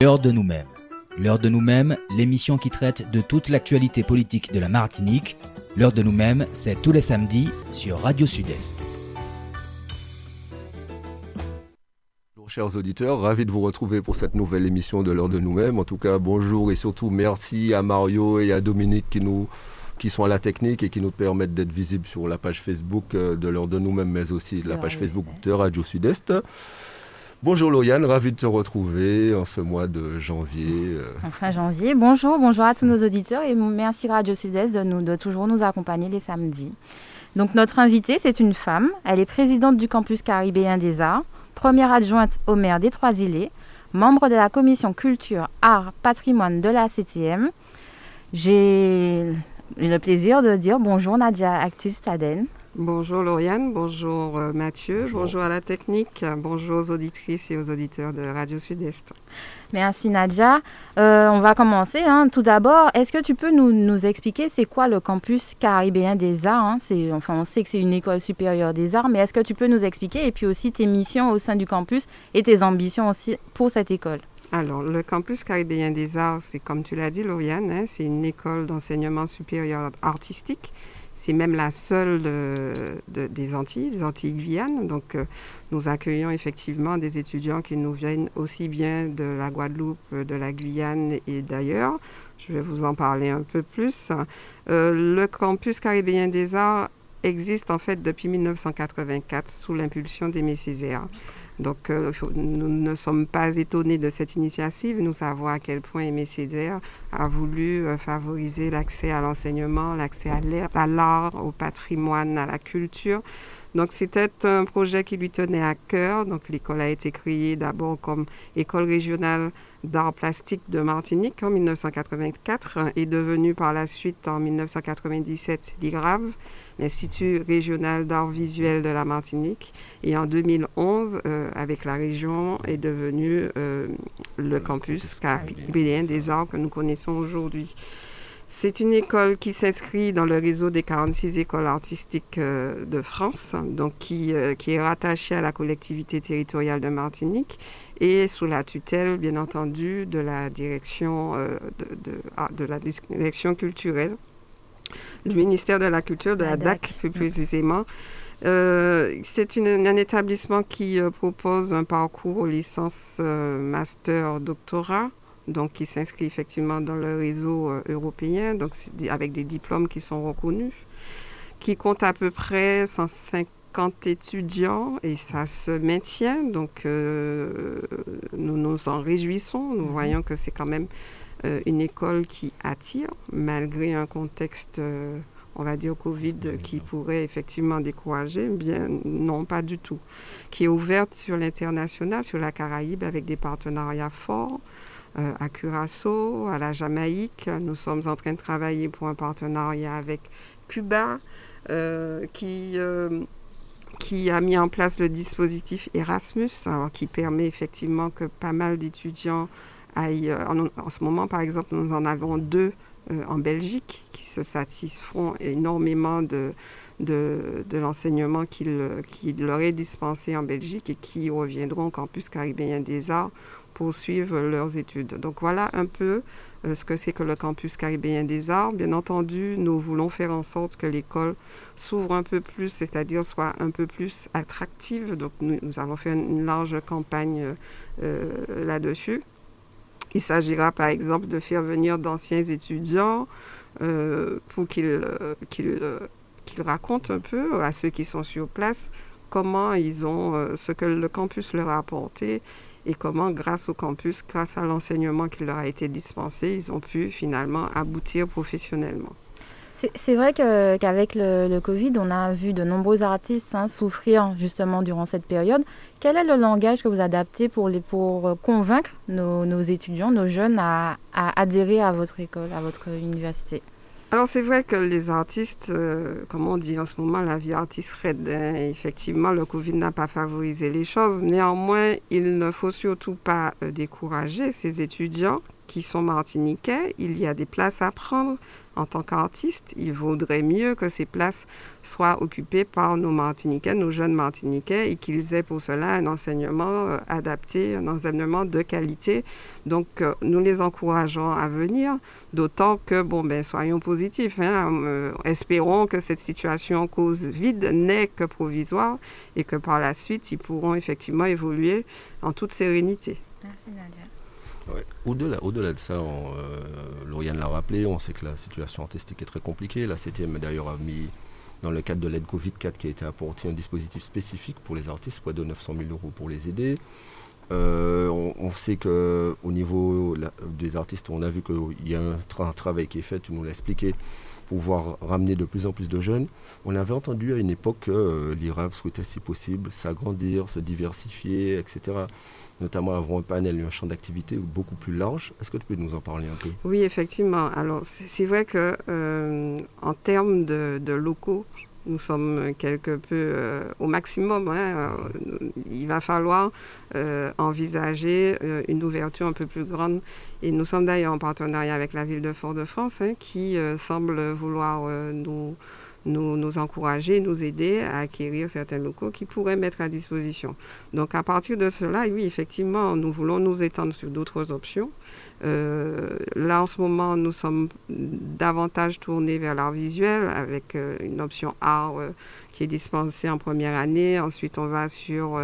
L'heure de nous-mêmes. L'heure de nous-mêmes, l'émission qui traite de toute l'actualité politique de la Martinique. L'heure de nous-mêmes, c'est tous les samedis sur Radio Sud-Est. Bonjour chers auditeurs, ravi de vous retrouver pour cette nouvelle émission de l'heure de nous-mêmes. En tout cas, bonjour et surtout merci à Mario et à Dominique qui nous qui sont à la technique et qui nous permettent d'être visibles sur la page Facebook euh, de l'heure de nous-mêmes, mais aussi de la page Facebook de Radio Sud-Est. Bonjour Lauriane, ravi de te retrouver en ce mois de janvier. euh. Enfin janvier. Bonjour, bonjour à tous nos auditeurs et merci Radio Sud-Est de, toujours nous accompagner les samedis. Donc notre invitée, c'est une femme. Elle est présidente du campus caribéen des arts, première adjointe au maire des Trois-Îlets, membre de la commission culture, art, patrimoine de la CTM. J'ai le plaisir de dire bonjour Nadia Actus Staden. Bonjour Lauriane, bonjour euh, Mathieu, Bonjour. bonjour. à la technique, bonjour aux auditrices et aux auditeurs de Radio Sud-Est. Merci Nadia. Euh, on va commencer. hein. Tout d'abord, est-ce que tu peux nous, nous expliquer c'est quoi le campus caribéen des arts hein? Enfin, on sait que c'est une école supérieure des arts, mais est-ce que tu peux nous expliquer et puis aussi tes missions au sein du campus et tes ambitions aussi pour cette école? Alors, le campus caribéen des arts, c'est comme tu l'as dit Lauriane, hein, c'est une école d'enseignement supérieur artistique. C'est même la seule de- de- des Antilles, des Antilles Guyane. Donc, euh, nous accueillons effectivement des étudiants qui nous viennent aussi bien de la Guadeloupe, de la Guyane et d'ailleurs. Je vais vous en parler un peu plus. Euh, le campus caribéen des arts existe en fait depuis 1984 sous l'impulsion d'Aimé Césaire. Donc, euh, nous ne sommes pas étonnés de cette initiative. Nous savons à quel point Aimé Césaire a voulu euh, favoriser l'accès à l'enseignement, l'accès à à l'art, au patrimoine, à la culture. Donc, c'était un projet qui lui tenait à cœur. Donc, l'école a été créée d'abord comme école régionale d'art plastique de Martinique en 1984 et devenue par la suite en 1997 l'IRAV, l'Institut régional d'art visuel de la Martinique. Et en 2011, euh, avec la région, est devenu euh, le campus caribéen des arts que nous connaissons aujourd'hui. C'est une école qui s'inscrit dans le réseau des 46 écoles artistiques euh, de France, donc qui, euh, qui est rattachée à la collectivité territoriale de Martinique et sous la tutelle, bien entendu, de la direction, euh, de, de- ah, de la direction culturelle, du ministère de la Culture, de La la, DAC. DAC plus précisément. Euh, c'est un établissement qui euh, propose un parcours aux licences euh, master doctorat, donc qui s'inscrit effectivement dans le réseau européen, donc avec des diplômes qui sont reconnus, qui compte à peu près 150 étudiants et ça se maintient, donc nous nous en réjouissons, nous voyons que c'est quand même euh, une école qui attire, malgré un contexte, euh, on va dire, Covid qui pourrait effectivement décourager, bien non, pas du tout. Qui est ouverte sur l'international, sur la Caraïbe, avec des partenariats forts. euh, à Curaçao, à la Jamaïque. Nous sommes en train de travailler pour un partenariat avec Cuba, qui, qui a mis en place le dispositif Erasmus, alors, qui permet effectivement que pas mal d'étudiants euh, En, ce moment, par exemple, nous en avons deux euh, en Belgique qui se satisferont énormément de, de, l'enseignement qu'il qui leur est dispensé en Belgique et qui reviendront au campus caribéen des arts pour suivre leurs études. Donc voilà un peu euh, ce que c'est que le campus caribéen des arts. Bien entendu, nous voulons faire en sorte que l'école s'ouvre un peu plus, c'est-à-dire soit un peu plus attractive. Donc nous, avons fait une, large campagne là-dessus. Il s'agira par exemple de faire venir d'anciens étudiants euh, pour qu'ils euh, euh, qu'ils racontent un peu à ceux qui sont sur place comment ils ont, ce que le campus leur a apporté et comment, grâce au campus, grâce à l'enseignement qui leur a été dispensé, ils ont pu finalement aboutir professionnellement. C'est vrai qu'avec le, le Covid, on a vu de nombreux artistes hein, souffrir justement durant cette période. Quel est le langage que vous adaptez pour, les, pour euh, convaincre nos, nos étudiants, nos jeunes à, à adhérer à votre école, à votre université? Alors c'est vrai que les artistes, euh, comme on dit en ce moment, la vie artiste raide. hein. Effectivement, le Covid n'a pas favorisé les choses. Néanmoins, il ne faut surtout pas euh, décourager ces étudiants qui sont martiniquais, il y a des places à prendre en tant qu'artiste, il vaudrait mieux que ces places soient occupées par nos Martiniquais, nos jeunes Martiniquais, et qu'ils aient pour cela un enseignement euh, adapté, un enseignement de qualité. Donc, euh, nous les encourageons à venir, d'autant que, bon, ben, soyons positifs, hein, euh, espérons que cette situation cause vide n'est que provisoire et que par la suite, ils pourront effectivement évoluer en toute sérénité. Merci Nadia. Au-delà, de ça, euh, Lauriane l'a rappelé, on sait que la situation artistique est très compliquée. La CTM d'ailleurs a mis, dans le cadre de l'aide Covid-4 qui a été apporté, un dispositif spécifique pour les artistes, quoi, de 900 000 euros pour les aider. Euh, on, sait qu'au niveau des artistes, on a vu qu'il y a un, travail qui est fait, tu nous l'as expliqué, pour pouvoir ramener de plus en plus de jeunes. On avait entendu à une époque que euh, souhaitait, si possible, s'agrandir, se diversifier, etc notamment avoir un panel et un champ d'activité beaucoup plus large. Est-ce que tu peux nous en parler un peu? Oui, effectivement. Alors, c'est vrai que euh, en termes de, locaux, nous sommes quelque peu euh, au maximum. Hein. Euh, il va falloir envisager une ouverture un peu plus grande. Et nous sommes d'ailleurs en partenariat avec la ville de Fort-de-France hein, qui semble vouloir nous nous, encourager, nous aider à acquérir certains locaux qui pourraient mettre à disposition. Donc à partir de cela, oui, effectivement, nous voulons nous étendre sur d'autres options. Euh, là, en ce moment, nous sommes davantage tournés vers l'art visuel avec euh, une option art euh, qui est dispensée en première année. Ensuite, on va sur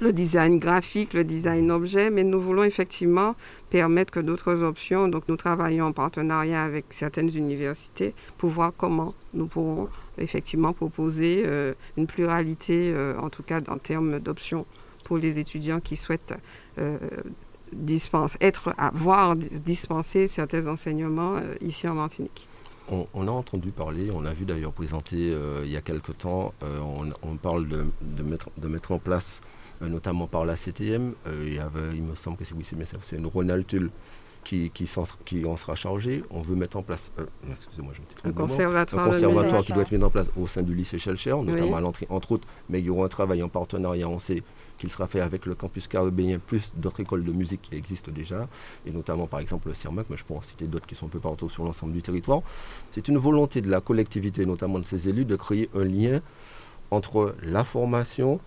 le design graphique, le design objet, mais nous voulons effectivement permettre que d'autres options, donc nous travaillons en partenariat avec certaines universités pour voir comment nous pourrons effectivement proposer euh, une pluralité, euh, en tout cas en termes d'options pour les étudiants qui souhaitent euh, être, voir dispenser certains enseignements ici en Martinique. On, a entendu parler, on a vu d'ailleurs présenter il y a quelque temps, on, parle de, mettre, en place notamment par la CTM. Euh, il, y avait, il me semble que c'est oui, c'est une Ronald Tull qui, qui, en, sera chargé. On veut mettre en place, euh, excusez-moi, je un conservatoire, un conservatoire qui doit être mis en place au sein du lycée Shelcher, notamment à l'entrée, entre autres, mais il y aura un travail en partenariat, on sait qu'il sera fait avec le campus caribéen, plus d'autres écoles de musique qui existent déjà, et notamment par exemple le CIRMAC, mais je pourrais en citer d'autres qui sont un peu partout sur l'ensemble du territoire. C'est une volonté de la collectivité, notamment de ses élus, de créer un lien entre la formation,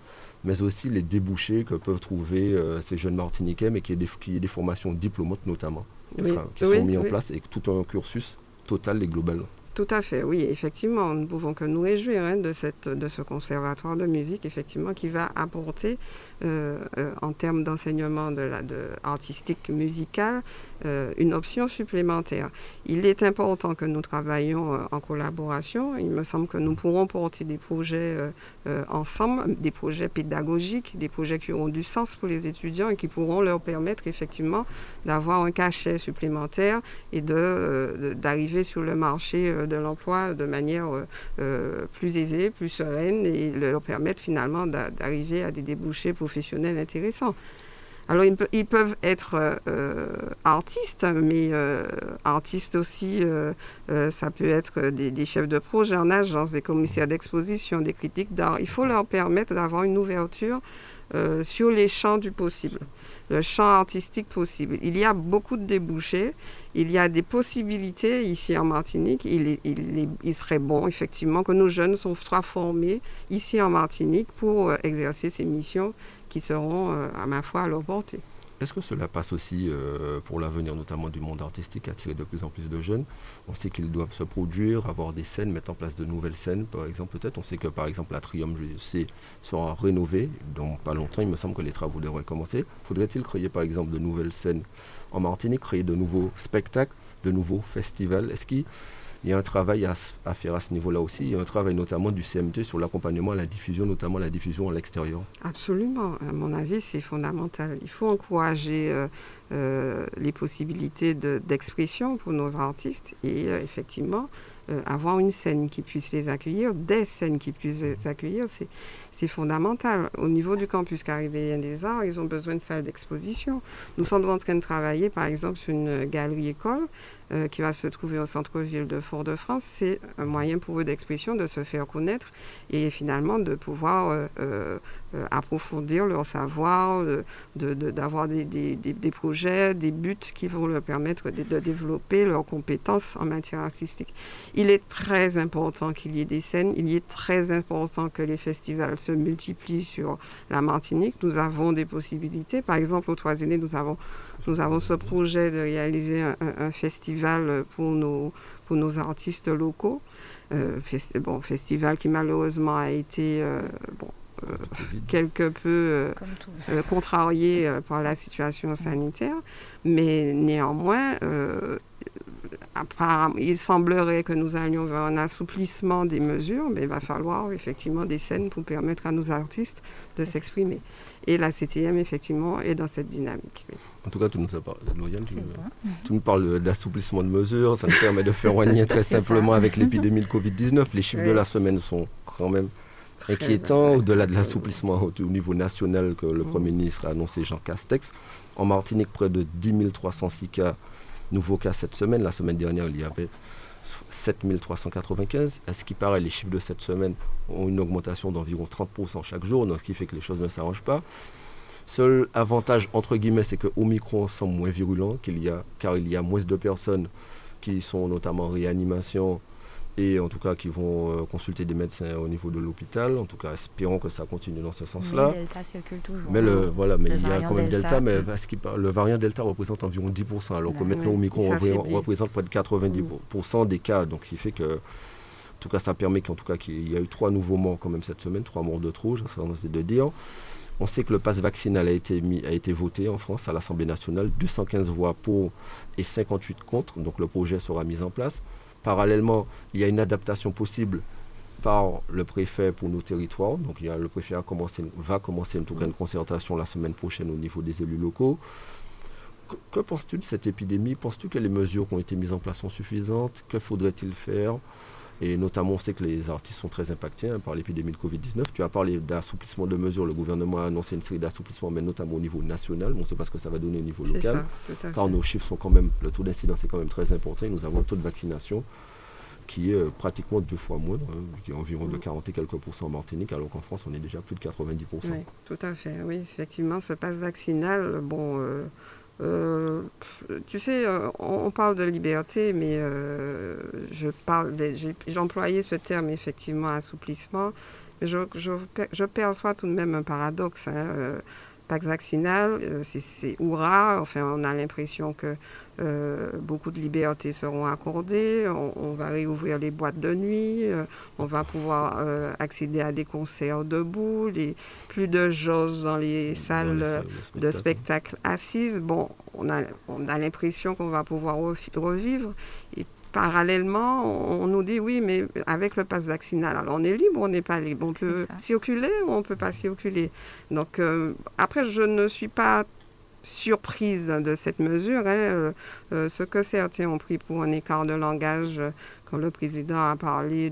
mais aussi les débouchés que peuvent trouver euh, ces jeunes Martiniquais, mais qui y ait des, formations diplômantes notamment, qui, sont mis en place et tout un cursus total et global. Tout à fait, oui, effectivement, nous ne pouvons que nous réjouir hein, de, cette, de ce conservatoire de musique, effectivement, qui va apporter, en termes d'enseignement de artistique musical, euh, une option supplémentaire. Il est important que nous travaillions euh, en collaboration. Il me semble que nous pourrons porter des projets euh, ensemble, des projets pédagogiques, des projets qui auront du sens pour les étudiants et qui pourront leur permettre effectivement d'avoir un cachet supplémentaire et d'arriver sur le marché de l'emploi de manière plus aisée, plus sereine et leur permettre finalement d'arriver à des débouchés professionnels intéressants. Alors, ils, peuvent être euh, euh, artistes, mais euh, artistes aussi, ça peut être des, chefs de projet en agence, des commissaires d'exposition, des critiques d'art. Il faut leur permettre d'avoir une ouverture sur les champs du possible, le champ artistique possible. Il y a beaucoup de débouchés, il y a des possibilités ici en Martinique. Il serait bon, effectivement, que nos jeunes soient formés ici en Martinique pour exercer ces missions qui seront, euh, à ma foi, à leur portée. Est-ce que cela passe aussi euh, pour l'avenir, notamment du monde artistique, attirer de plus en plus de jeunes? On sait qu'ils doivent se produire, avoir des scènes, mettre en place de nouvelles scènes, par exemple, peut-être. On sait que, par exemple, la Triumph, je sera rénovée dans pas longtemps. Il me semble que les travaux devraient commencer. Faudrait-il créer, par exemple, de nouvelles scènes en Martinique, créer de nouveaux spectacles, de nouveaux festivals? Est-ce il y a un travail à, faire à ce niveau-là aussi. Il y a un travail notamment du CMT sur l'accompagnement à la diffusion, notamment la diffusion à l'extérieur. Absolument. À mon avis, c'est fondamental. Il faut encourager euh, euh, les possibilités d'expression pour nos artistes et euh, effectivement avoir une scène qui puisse les accueillir, des scènes qui puissent les accueillir. Fondamental. Au niveau du campus caribéen des arts, ils ont besoin de salles d'exposition. Nous sommes en train de travailler, par exemple, sur une galerie école euh, qui va se trouver au centre-ville de Fort-de-France, c'est un moyen pour eux d'expression, de se faire connaître et finalement de pouvoir euh, euh, approfondir leur savoir, d'avoir de, des, des, des, projets, des buts qui vont leur permettre de, de, développer leurs compétences en matière artistique. Il est très important qu'il y ait des scènes, il est très important que les festivals se multiplient sur la Martinique. Nous avons des possibilités. Par exemple, au Troisième, nous avons nous avons ce projet de réaliser un, festival pour nos, pour nos artistes locaux. Euh, bon, festival qui malheureusement a été euh, bon, euh, quelque peu contrarié par la situation sanitaire, mais néanmoins, il semblerait que nous allions vers un assouplissement des mesures, mais il va falloir effectivement des scènes pour permettre à nos artistes de s'exprimer. Et la CTM, effectivement, est dans cette dynamique. En tout cas, tu nous, parlé, tu, nous parles d'assouplissement de mesures. Ça nous permet de faire un lien très simplement avec l'épidémie de Covid-19. Les chiffres de la semaine sont quand même inquiétants, au-delà de l'assouplissement au, niveau national que le Premier ministre a annoncé, Jean Castex. En Martinique, près de 10 306 cas, nouveaux cas cette semaine. La semaine dernière, il y avait 7395. À ce qui paraît, les chiffres de cette semaine ont une augmentation d'environ 30% chaque jour, donc ce qui fait que les choses ne s'arrangent pas. Seul avantage, entre guillemets, c'est que Omicron semble moins virulent, qu'il y a, car il y a moins de personnes qui sont notamment en réanimation et en tout cas qui vont euh, consulter des médecins au niveau de l'hôpital. En tout cas, espérons que ça continue dans ce sens-là. Mais Delta circule toujours. Mais le, voilà, mais il y a quand même Delta, mais le variant Delta représente environ 10%, alors que bah maintenant Omicron représente près de 90% des cas. Donc, ce qui fait que, en tout cas, ça permet qu'en tout cas qu'il y a eu trois nouveaux morts quand même cette semaine, trois morts de trop, j'ai tendance de dire. On sait que le pass vaccinal a été, mis, a été voté en France à l'Assemblée nationale, 215 voix pour et 58 contre, donc le projet sera mis en place. Parallèlement, il y a une adaptation possible par le préfet pour nos territoires. Donc le préfet va commencer en tout cas une concertation la semaine prochaine au niveau des élus locaux. Que penses-tu de cette épidémie? Penses-tu que les mesures qui ont été mises en place sont suffisantes? Que faudrait-il faire? Et notamment, on sait que les artistes sont très impactés hein, par l'épidémie de Covid-19. Tu as parlé d'assouplissement de mesures. Le gouvernement a annoncé une série d'assouplissements, mais notamment au niveau national. on ne sait pas ce que ça va donner au niveau local. car nos chiffres sont quand même, le taux d'incidence est quand même très important. Et nous avons un taux de vaccination qui est euh, pratiquement deux fois moindre, hein, qui est environ de 40 mm. et quelques pourcents en Martinique, alors qu'en France, on est déjà plus de 90%. Oui, tout à fait. Oui, effectivement, ce passe vaccinal, bon. Euh, euh, tu sais, euh, on, parle de liberté, mais euh, je parle, j'ai employé ce terme effectivement assouplissement. Je, je, perçois tout de même un paradoxe. Hein, Pax vaccinal, c'est hurrah. Enfin, on a l'impression que euh, beaucoup de libertés seront accordées. On, va réouvrir les boîtes de nuit. Euh, on va pouvoir euh, accéder à des concerts debout. Les, plus de choses dans les salles, de spectacle assises. Bon, on a, on a l'impression qu'on va pouvoir revivre. Et parallèlement, on, nous dit oui, mais avec le pass vaccinal, alors on est libre, on n'est pas libre. On peut circuler ou on ne peut pas circuler. Donc, après, je ne suis pas surprise de cette mesure. Hein, euh, euh, ce que certains ont pris pour un écart de langage euh, quand le président a parlé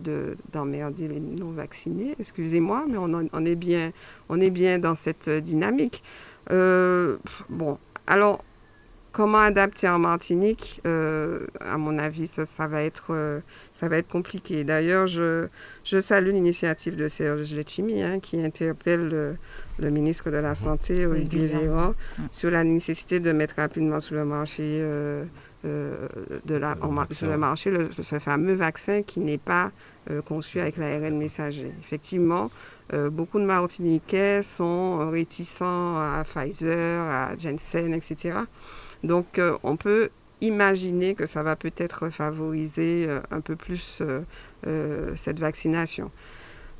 d'emmerder les non-vaccinés, excusez-moi, mais on, est bien, on est bien dans cette dynamique. bon, alors, comment adapter en Martinique À mon avis, ça, va être, ça va être compliqué. D'ailleurs, je, je salue l'initiative de Serge Letchimi hein, qui interpelle le ministre de la Santé, Olivier Véran, sur la nécessité de mettre rapidement sur le marché, euh, euh, de la, sur le marché ce fameux vaccin qui n'est pas euh, conçu avec l'ARN messager. Effectivement, beaucoup de Martiniquais sont réticents à Pfizer, à Janssen, etc. Donc, on peut imaginer que ça va peut-être favoriser un peu plus cette vaccination.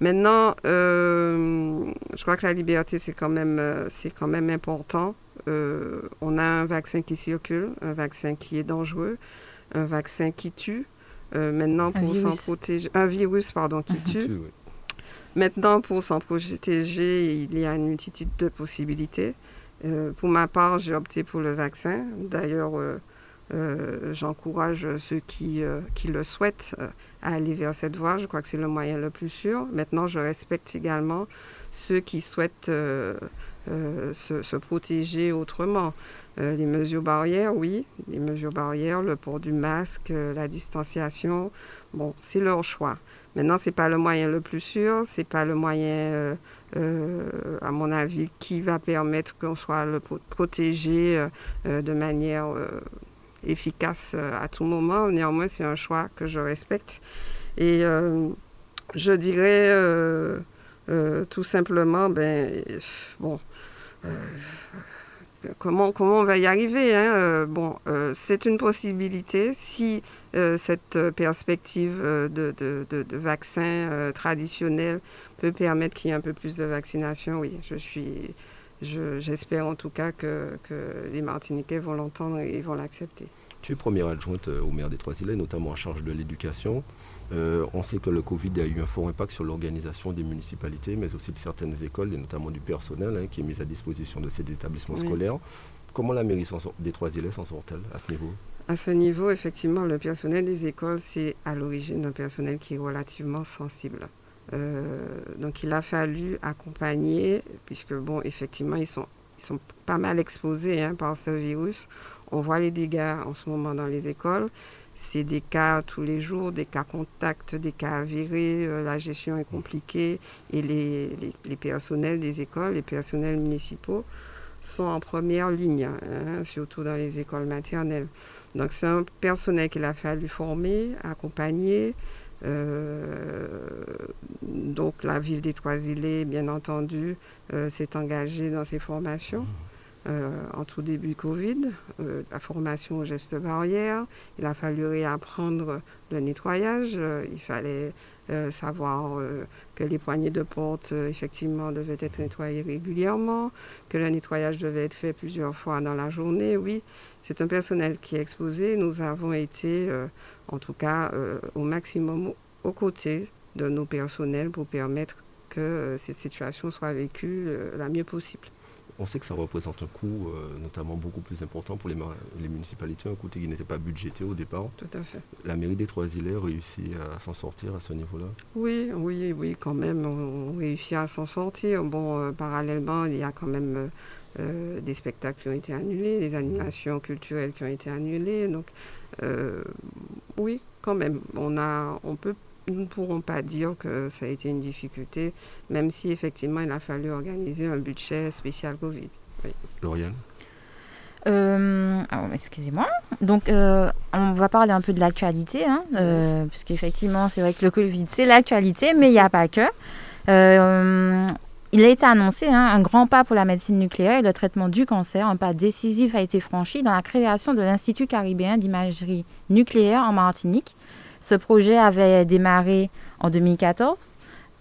Maintenant, euh, je crois que la liberté, c'est quand même, euh, c'est quand même important. Euh, on a un vaccin qui circule, un vaccin qui est dangereux, un vaccin qui tue. maintenant, pour s'en protéger, un virus, pardon, qui tue. Maintenant, pour s'en protéger, il y a une multitude de possibilités. pour ma part, j'ai opté pour le vaccin. D'ailleurs, j'encourage ceux qui, qui le souhaitent à aller vers cette voie. Je crois que c'est le moyen le plus sûr. Maintenant, je respecte également ceux qui souhaitent se, se, protéger autrement. les mesures barrières, oui, les mesures barrières, le port du masque, la distanciation, bon, c'est leur choix. Maintenant, ce n'est pas le moyen le plus sûr, ce n'est pas le moyen euh, à mon avis, qui va permettre qu'on soit protégé euh, euh, de manière efficace à tout moment. Néanmoins, c'est un choix que je respecte. Et je dirais tout simplement, ben, bon, comment, comment on va y arriver hein? Bon, c'est une possibilité si cette perspective de, de, de vaccin traditionnel peut permettre qu'il y ait un peu plus de vaccination, oui. Je suis, j'espère en tout cas que, les Martiniquais vont l'entendre et vont l'accepter. Tu es première adjointe euh, au maire des Trois-Îlets, notamment en charge de l'éducation. Euh, on sait que le Covid a eu un fort impact sur l'organisation des municipalités, mais aussi de certaines écoles, et notamment du personnel hein, qui est mis à disposition de ces établissements scolaires. Comment la mairie des Trois-Îlets s'en sort-elle à ce niveau? À ce niveau, effectivement, le personnel des écoles, c'est à l'origine un personnel qui est relativement sensible. Euh, donc il a fallu accompagner, puisque bon, effectivement, ils sont, ils sont pas mal exposés hein, par ce virus. On voit les dégâts en ce moment dans les écoles. C'est des cas tous les jours, des cas contacts, des cas avérés. Euh, la gestion est compliquée et les, les, personnels des écoles, les personnels municipaux sont en première ligne, hein, surtout dans les écoles maternelles. Donc c'est un personnel qu'il a fallu former, accompagner, donc la ville des Trois-Îlets, bien entendu, euh, s'est engagée dans ces formations. Euh, en tout début Covid, la formation aux gestes barrières. Il a fallu réapprendre le nettoyage. il fallait savoir que les poignées de porte, effectivement, devaient être nettoyées régulièrement, que le nettoyage devait être fait plusieurs fois dans la journée. Oui, c'est un personnel qui est exposé. Nous avons été en tout cas euh, au maximum aux côtés de nos personnels pour permettre que euh, cette situation soit vécue euh, la mieux possible. On sait que ça représente un coût notamment beaucoup plus important pour les, municipalités, un coût qui n'était pas budgété au départ. Tout à fait. La mairie des Trois-Îlets réussit à s'en sortir à ce niveau-là Oui, oui, oui, quand même, on réussit à s'en sortir. Bon, parallèlement, il y a quand même des spectacles qui ont été annulés, des animations culturelles qui ont été annulées. Donc, oui, quand même. On a, on peut, nous ne pourrons pas dire que ça a été une difficulté, même si effectivement il a fallu organiser un budget spécial Covid. Lauriane euh, excusez-moi. Donc, euh, on va parler un peu de l'actualité, hein, puisqu'effectivement, c'est vrai que le Covid, c'est l'actualité, mais il n'y a pas que. Il a été annoncé hein, un grand pas pour la médecine nucléaire et le traitement du cancer. Un pas décisif a été franchi dans la création de l'Institut caribéen d'imagerie nucléaire en Martinique. Ce projet avait démarré en 2014.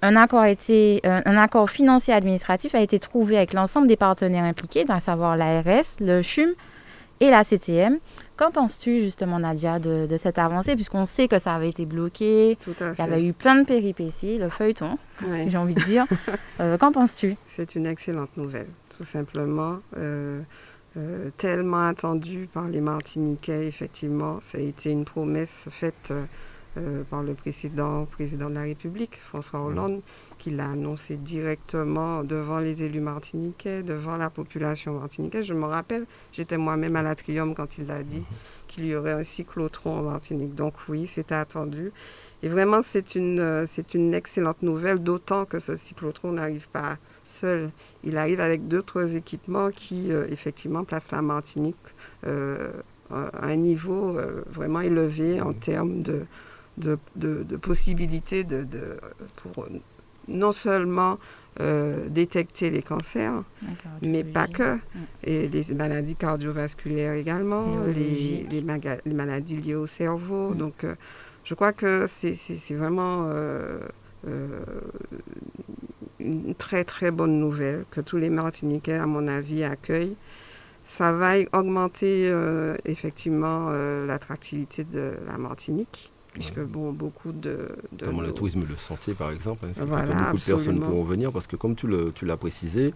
Un accord, euh, un accord financier administratif a été trouvé avec l'ensemble des partenaires impliqués, à savoir l'ARS, le CHUM et la CTM. Qu'en penses-tu justement, Nadia, de, cette avancée, puisqu'on sait que ça avait été bloqué, Tout à il y avait eu plein de péripéties, le feuilleton, si j'ai envie de dire. Euh, qu'en penses-tu? C'est une excellente nouvelle, tout simplement. Euh, euh, tellement attendue par les Martiniquais, effectivement. Ça a été une promesse faite par le précédent président de la République, François Hollande, qui l'a annoncé directement devant les élus martiniquais, devant la population martiniquaise. Je me rappelle, j'étais moi-même à l'Atrium quand il l'a dit qu'il y aurait un cyclotron en Martinique. Donc oui, c'était attendu. Et vraiment, c'est une, euh, c'est une excellente nouvelle, d'autant que ce cyclotron n'arrive pas seul. Il arrive avec d'autres équipements qui, euh, effectivement, placent la Martinique euh, à un niveau vraiment élevé en termes de, de, de, possibilités de, pour non seulement euh, détecter les cancers, mais pas que, et les maladies cardiovasculaires également, les, les, maladies liées au cerveau. Donc, euh, je crois que c'est vraiment euh, une très très bonne nouvelle que tous les Martiniquais, à mon avis, accueillent. Ça va augmenter effectivement l'attractivité de la Martinique puisque bon, beaucoup de... de le tourisme le sentier, par exemple, hein, beaucoup de personnes pourront venir, parce que comme tu l'as précisé,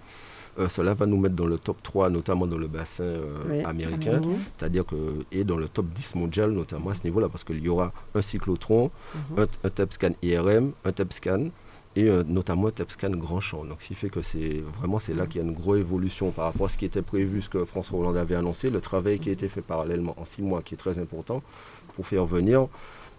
euh, cela va nous mettre dans le top 3, notamment dans le bassin euh, américain, c'est-à-dire que, et dans le top 10 mondial, notamment à ce niveau-là, parce qu'il y aura un cyclotron, mhm. un, un TEP scan IRM, un TEP scan, et notamment TEPSCAN Grand Champ. Donc, ce qui fait que c'est vraiment c'est là qu'il y a une grosse évolution par rapport à ce qui était prévu, ce que François Hollande avait annoncé, le travail qui a été fait parallèlement en six mois, qui est très important pour faire venir euh,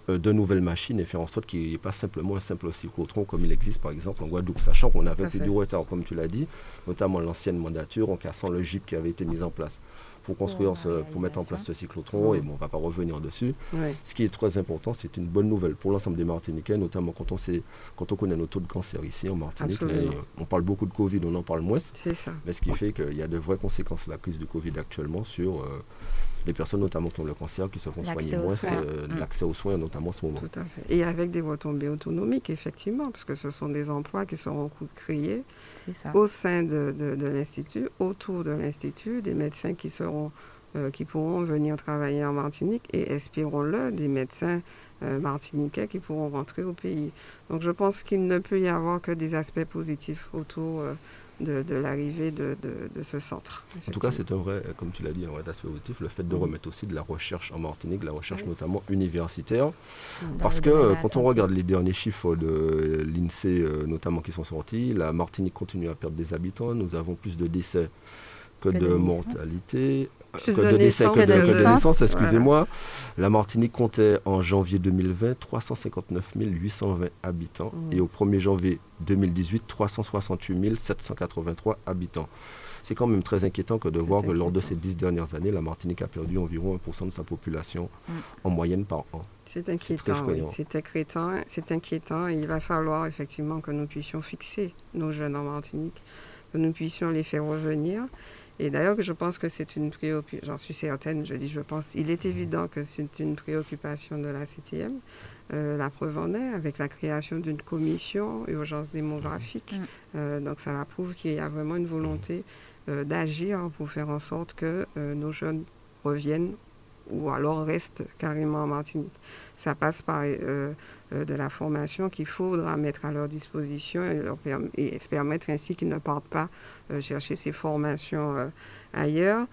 de nouvelles machines et faire en sorte qu'il n'y ait pas simplement un simple cyclotron comme il existe par exemple en Guadeloupe, sachant qu'on avait plus du retard, comme tu l'as dit, notamment l'ancienne mandature en cassant le GIP qui avait été mis en place pour construire, pour mettre en place ce cyclotron, et bon, on ne va pas revenir dessus. Ce qui est très important, c'est une bonne nouvelle pour l'ensemble des Martiniquais, notamment quand on, sait, quand on connaît nos taux de cancer ici en Martinique. on parle beaucoup de Covid, on en parle moins. Mais ce qui fait qu'il y a de vraies conséquences de la crise du Covid actuellement sur euh, les personnes notamment qui ont le cancer, qui se font soigner moins, c'est euh, mm. l'accès aux soins notamment en ce moment. Tout à fait. Et avec des retombées autonomiques, effectivement, parce que ce sont des emplois qui seront créés au sein de, de, l'Institut, autour de l'Institut, des médecins qui seront euh, qui pourront venir travailler en Martinique et espérons-le, des médecins euh, martiniquais qui pourront rentrer au pays. Donc je pense qu'il ne peut y avoir que des aspects positifs autour de, l'arrivée de, ce centre. En tout cas, c'est un vrai, comme tu l'as dit, un vrai aspect positif, le fait de remettre aussi de la recherche en Martinique, la recherche notamment universitaire. parce que quand on regarde les derniers chiffres de l'INSEE, euh, notamment qui sont sortis, la Martinique continue à perdre des habitants. Nous avons plus de décès que, de, mortalité que de, naissance, excusez-moi. La Martinique comptait en janvier 2020 359 820 habitants mmh. et au 1er janvier 2018 368 783 habitants. C'est quand même très inquiétant que de voir que lors de ces dix dernières années, la Martinique a perdu environ 1% de sa population mmh. en moyenne par an. C'est inquiétant, c'est inquiétant, c'est inquiétant et il va falloir effectivement que nous puissions fixer nos jeunes en Martinique, que nous puissions les faire revenir et d'ailleurs, je pense que c'est une préoccupation, j'en suis certaine, je dis je pense, il est évident que c'est une préoccupation de la CTM. Euh, la preuve en est avec la création d'une commission urgence démographique. Mm. Euh, donc ça prouve qu'il y a vraiment une volonté euh, d'agir pour faire en sorte que nos jeunes reviennent ou alors restent carrément en Martinique. Ça passe par de la formation qu'il faudra mettre à leur disposition et, leur et permettre ainsi qu'ils ne partent pas euh, chercher ces formations euh, ailleurs.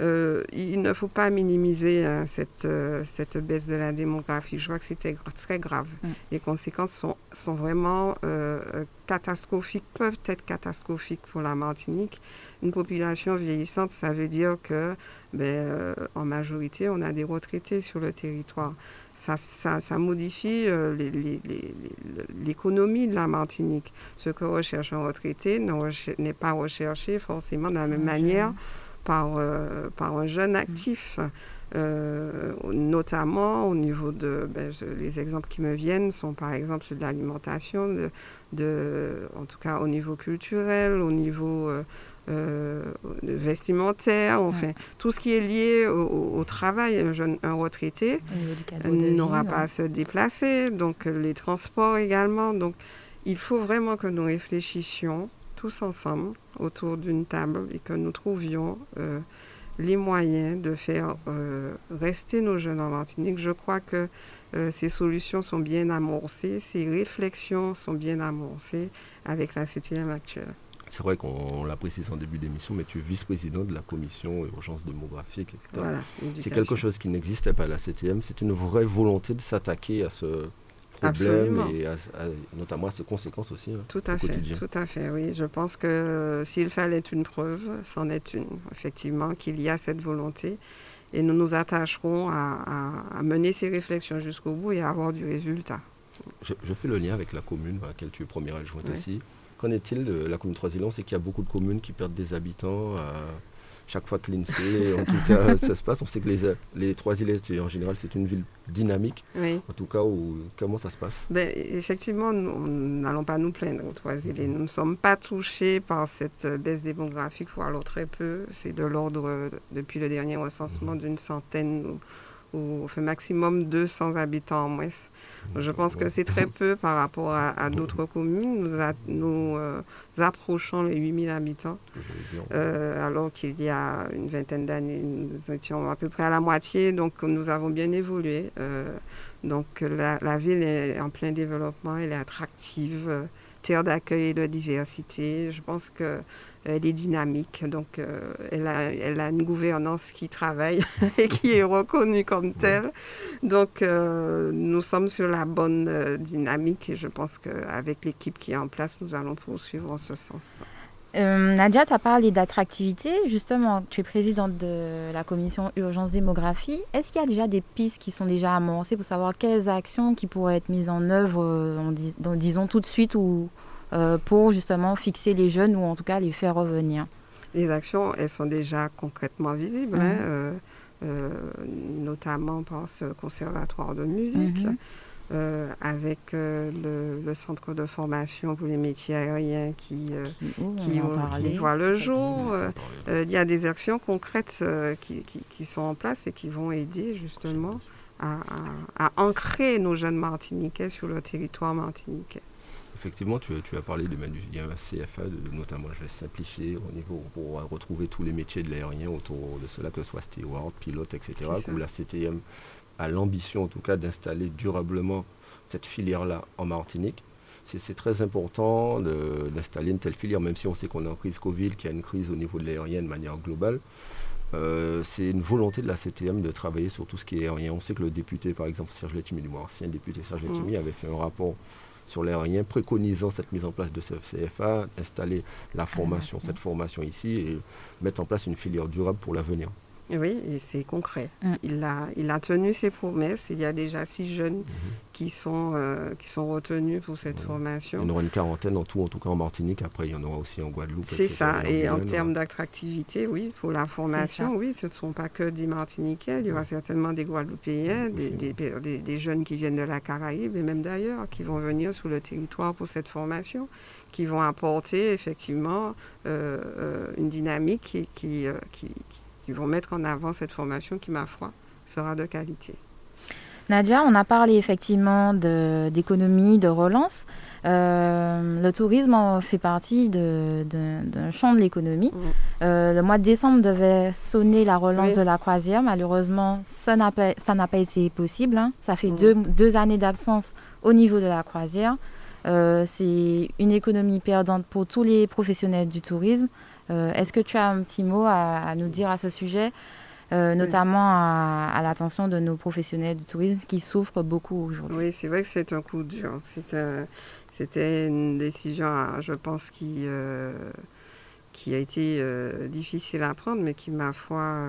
Euh, il ne faut pas minimiser hein, cette, cette baisse de la démographie. Je crois que c'était très grave. Mm. Les conséquences sont, sont vraiment catastrophiques, peuvent être catastrophiques pour la Martinique. Une population vieillissante, ça veut dire que, ben, en majorité, on a des retraités sur le territoire ça, ça, modifie euh, l'économie de la Martinique. Ce que recherche un retraité n'est pas recherché forcément de la même manière par, euh, par un jeune mm. actif. Euh, notamment au niveau de ben, les exemples qui me viennent sont par exemple de l'alimentation de, de, en tout cas au niveau culturel au niveau euh, vestimentaire, enfin, tout ce qui est lié au, travail. Un, jeune, un retraité n'aura pas à se déplacer, donc les transports également. Donc, il faut vraiment que nous réfléchissions tous ensemble autour d'une table et que nous trouvions euh, les moyens de faire euh, rester nos jeunes en Martinique. Je crois que ces solutions sont bien amorcées, ces réflexions sont bien amorcées avec la CTM actuelle. C'est vrai qu'on l'a précisé en début d'émission, mais tu es vice-président de la commission urgence démographique, etc. c'est quelque chose qui n'existait pas à la CTM. C'est une vraie volonté de s'attaquer à ce problème et notamment à ses conséquences aussi hein, tout à fait, Tout à fait, oui. Je pense que s'il fallait une preuve, c'en est une, effectivement, qu'il y a cette volonté. Et nous nous attacherons à, mener ces réflexions jusqu'au bout et à avoir du résultat. Je, fais le lien avec la commune à laquelle tu es première adjointe aussi. Qu'en est-il de la commune Trois-Îlons C'est qu'il y a beaucoup de communes qui perdent des habitants. Euh, chaque fois que l'INSEE, en tout cas, ça se passe. On sait que les, les Trois-Îlets, en général, c'est une ville dynamique. En tout cas, où, comment ça se passe? Ben, Effectivement, nous n'allons pas nous plaindre aux Trois-Îlets. Nous ne sommes pas touchés par cette baisse démographique, voire alors très peu. C'est de l'ordre, depuis le dernier recensement, d'une centaine ou, au maximum 200 habitants en moins. Je pense que c'est très peu par rapport à, d'autres communes. Nous, nous euh, approchons les 8000 habitants, euh, alors qu'il y a une vingtaine d'années, nous étions à peu près à la moitié, donc nous avons bien évolué. Euh, donc la, la, ville est en plein développement, elle est attractive, terre d'accueil et de diversité. Je pense que elle est dynamique, donc elle, a, elle, a, une gouvernance qui travaille et qui est reconnue comme telle. Donc, nous sommes sur la bonne dynamique et je pense qu'avec l'équipe qui est en place, nous allons poursuivre en ce sens. Euh, Nadia, tu as parlé d'attractivité. Justement, tu es présidente de la commission urgence démographie. Est-ce qu'il y a déjà des pistes qui sont déjà amorcées pour savoir quelles actions qui pourraient être mises en œuvre, euh, disons tout de suite, ou euh, pour justement fixer les jeunes ou en tout cas les faire revenir Les actions, elles sont déjà concrètement visibles, hein, mhm. notamment par ce conservatoire de musique. Mhm. Euh, avec euh, le, centre de formation pour les métiers aériens qui, euh, qui, voit le jour. il y a des actions concrètes qui, qui, sont en place et qui vont aider justement à, à, ancrer nos jeunes Martiniquais sur le territoire martiniquais. Effectivement, tu, tu, as parlé a un CFA, notamment, je vais simplifier au niveau pour retrouver tous les métiers de l'aérien autour de cela, que ce soit steward, pilote, etc. Où la CTM a l'ambition en tout cas d'installer durablement cette filière-là en Martinique. C'est très important d'installer une telle filière, même si on sait qu'on est en crise Covid, qu'il y a une crise au niveau de l'aérien de manière globale. Euh, c'est une volonté de la CTM de travailler sur tout ce qui est aérien. On sait que le député, par exemple, Serge Letimi, du ancien député Serge Letimi, mm. avait fait un rapport sur l'aérien préconisant cette mise en place de ce CFA, installer la formation, cette formation ici et mettre en place une filière durable pour l'avenir. Oui, et c'est concret. Mm. Il, a, il a tenu ses promesses. Il y a déjà six jeunes mhm. qui, sont, euh, qui sont retenus pour cette formation. Il y en aura une quarantaine en tout, en tout cas en Martinique. Après, il y en aura aussi en Guadeloupe. C'est ça. Et en termes d'attractivité, oui, pour la formation, oui, ce ne sont pas que des Martiniquais. Il y aura certainement des Guadeloupéens, des, des, des, jeunes qui viennent de la Caraïbe et même d'ailleurs, qui vont venir sur le territoire pour cette formation qui vont apporter effectivement euh, euh, une dynamique qui, qui, qui, qui vont mettre en avant cette formation qui, ma foi, sera de qualité. Nadia, on a parlé effectivement d'économie, de, relance. Euh, le tourisme en fait partie d'un champ de l'économie. Euh, le mois de décembre devait sonner la relance de la croisière. Malheureusement, ça n'a pas, pas, été possible. Hein. Ça fait deux, deux, années d'absence au niveau de la croisière. Euh, c'est une économie perdante pour tous les professionnels du tourisme. Euh, est-ce que tu as un petit mot à, nous dire à ce sujet, euh, notamment à, l'attention de nos professionnels du tourisme qui souffrent beaucoup aujourd'hui? Oui, c'est vrai que c'est un coup dur. C'était une décision, je pense, qui, euh, qui a été difficile à prendre, mais qui, ma foi,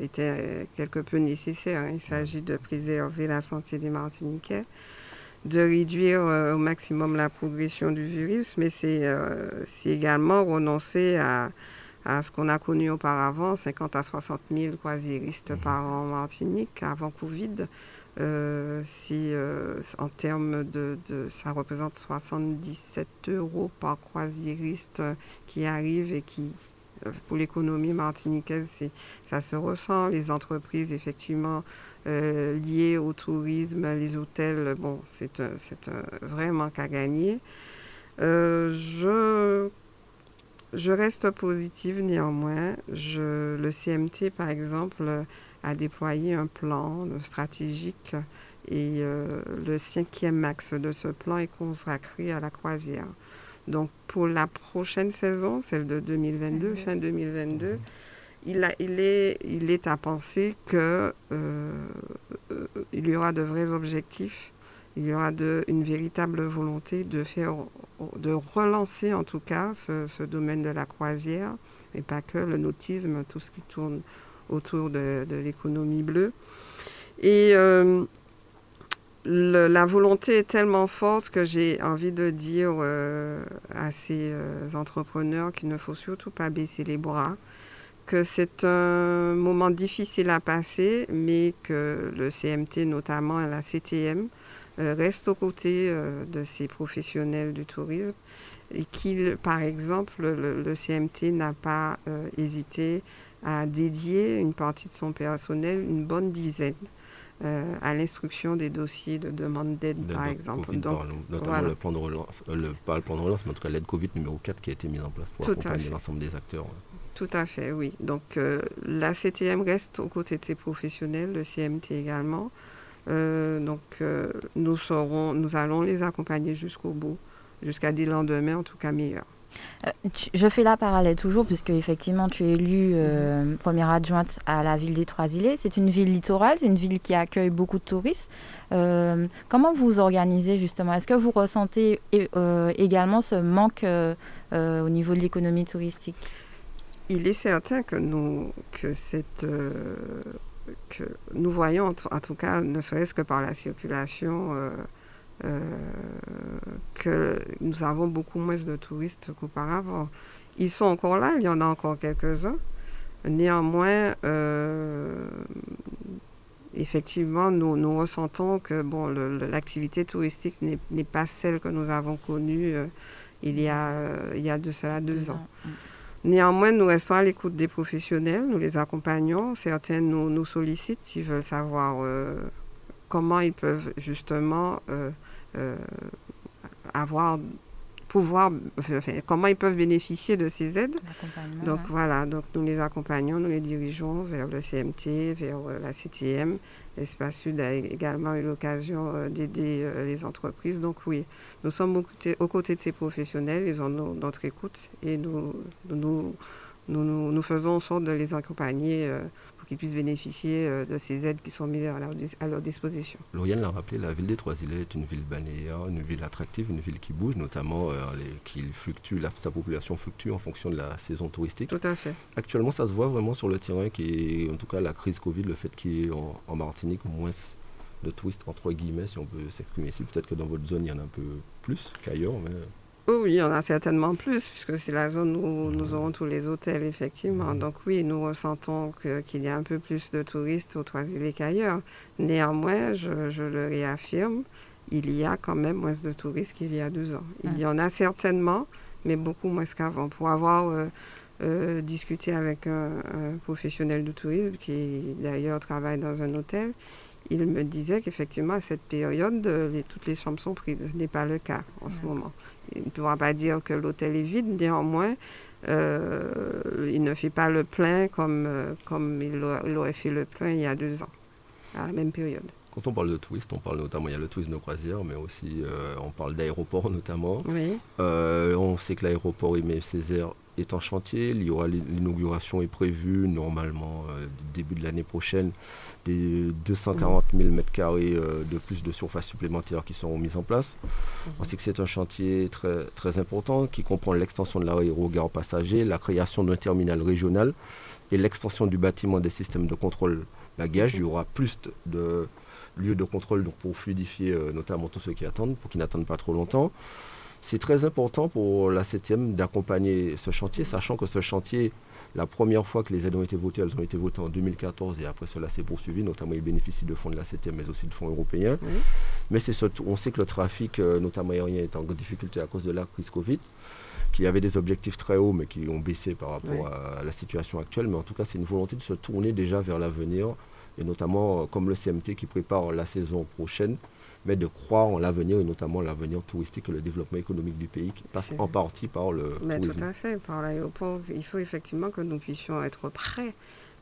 était quelque peu nécessaire. Il s'agit de préserver la santé des Martiniquais de réduire euh, au maximum la progression du virus, mais c'est euh, également renoncer à, à ce qu'on a connu auparavant, 50 à 60 000 croisiéristes par an en Martinique avant Covid. Euh, si en termes de, de, ça représente 77 euros par croisiériste qui arrive et qui pour l'économie martiniquaise ça se ressent les entreprises effectivement euh, liés au tourisme, les hôtels, bon, c'est un, vrai manque à gagner. Euh, je, reste positive néanmoins. Le CMT, par exemple, a déployé un plan stratégique et euh, le cinquième axe de ce plan est consacré à la croisière. Donc pour la prochaine saison, celle de 2022, fin 2022, il, a, il, est, il est à penser qu'il euh, euh, y aura de vrais objectifs, il y aura de, une véritable volonté de, faire, de relancer en tout cas ce, domaine de la croisière, et pas que le nautisme, tout ce qui tourne autour de, l'économie bleue. Et euh, la volonté est tellement forte que j'ai envie de dire à ces entrepreneurs qu'il ne faut surtout pas baisser les bras que c'est un moment difficile à passer, mais que le CMT, notamment la CTM, euh, reste aux côtés euh, de ces professionnels du tourisme et qu'il, par exemple, le, CMT n'a pas euh, hésité à dédier une partie de son personnel, une bonne dizaine, à l'instruction des dossiers de demande d'aide, par exemple. Donc, notamment le plan de relance, le, pas le plan de relance, mais en tout cas l'aide Covid numéro 4 qui a été mise en place pour accompagner l'ensemble des acteurs. Tout à fait, oui. Donc euh, la CTM reste aux côtés de ses professionnels, le CMT également. Euh, donc euh, nous, serons, nous allons les accompagner jusqu'au bout, jusqu'à des lendemains en tout cas meilleurs. Je fais la parallèle toujours, puisque effectivement tu es élue première adjointe à la ville des Trois-Îlets. C'est une ville littorale, c'est une ville qui accueille beaucoup de touristes. comment vous organisez justement? Est-ce que vous ressentez également ce manque au niveau de l'économie touristique? Il est certain que nous, que cette, euh, que nous voyons, en tout cas, ne serait-ce que par la circulation, euh, euh, que nous avons beaucoup moins de touristes qu'auparavant. Ils sont encore là, il y en a encore quelques-uns. Néanmoins, effectivement, nous, nous, ressentons que bon, l'activité touristique n'est pas celle que nous avons connue il, y a, il y a de cela deux ans. Néanmoins, nous restons à l'écoute des professionnels, nous les accompagnons. Certains nous, nous sollicitent s'ils veulent savoir euh, comment ils peuvent justement euh, euh, avoir pouvoir, comment ils peuvent bénéficier de ces aides. Donc voilà, donc nous les accompagnons, nous les dirigeons vers le CMT, vers la CTM. L'espace Sud a également eu l'occasion d'aider les entreprises. Donc oui, nous sommes aux côtés, de ces professionnels, ils ont notre écoute et nous, nous, nous, nous, faisons en sorte de les accompagner euh, qu'ils puissent bénéficier euh, de ces aides qui sont mises à leur, à leur disposition. Lauriane l'a rappelé, la ville des Trois-Îlets est une ville balnéaire, une ville attractive, une ville qui bouge, notamment euh, qui fluctue, sa population fluctue en fonction de la saison touristique. Tout à fait. Actuellement, ça se voit vraiment sur le terrain, qui est, en tout cas la crise Covid, le fait qu'il y ait en, en Martinique moins de touristes, entre guillemets, si on peut s'exprimer ici. Peut-être que dans votre zone, il y en a un peu plus qu'ailleurs. Mais... Oh oui, il y en a certainement plus, puisque c'est la zone où nous aurons tous les hôtels, effectivement. Donc oui, nous ressentons qu'il y a un peu plus de touristes aux Trois-Îlets qu'ailleurs. Néanmoins, je, je, le réaffirme, il y a quand même moins de touristes qu'il y a deux ans. Il y en a certainement, mais beaucoup moins qu'avant. Pour avoir euh, euh, discuté avec un, professionnel du tourisme, qui d'ailleurs travaille dans un hôtel, il me disait qu'effectivement, à cette période, euh, toutes les chambres sont prises. Ce n'est pas le cas en ce moment. Il ne pourra pas dire que l'hôtel est vide, néanmoins, euh, il ne fait pas le plein comme, euh, comme il, aurait, fait le plein il y a deux ans, à la même période. Quand on parle de touristes, on parle notamment, il y a le tourisme de croisière, mais aussi on parle d'aéroport notamment. Oui. on sait que l'aéroport Aimé Césaire est en chantier. L'inauguration est prévue normalement début de l'année prochaine des 240 000 mètres carrés euh, de plus de surface supplémentaire qui seront mises en place. On sait que c'est un chantier très, très important qui comprend l'extension de l'aérogare passager, la création d'un terminal régional et l'extension du bâtiment des systèmes de contrôle bagages. Il y aura plus de, lieux de contrôle donc pour fluidifier euh, notamment tous ceux qui attendent, pour qu'ils n'attendent pas trop longtemps. C'est très important pour la 7e d'accompagner ce chantier, sachant que ce chantier la première fois que les aides ont été votées, elles ont été votées en 2014 et après cela s'est poursuivi, notamment ils bénéficient de fonds de la CTM mais aussi de fonds européens. Mais c'est on sait que le trafic, euh, notamment aérien, est en difficulté à cause de la crise Covid qu'il y avait des objectifs très hauts mais qui ont baissé par rapport à, la situation actuelle. Mais en tout cas, c'est une volonté de se tourner déjà vers l'avenir et notamment euh, comme le CMT qui prépare la saison prochaine mais de croire en l'avenir et notamment l'avenir touristique et le développement économique du pays qui passe en partie par le mais Tout à fait, par l'aéroport. Il faut effectivement que nous puissions être prêts.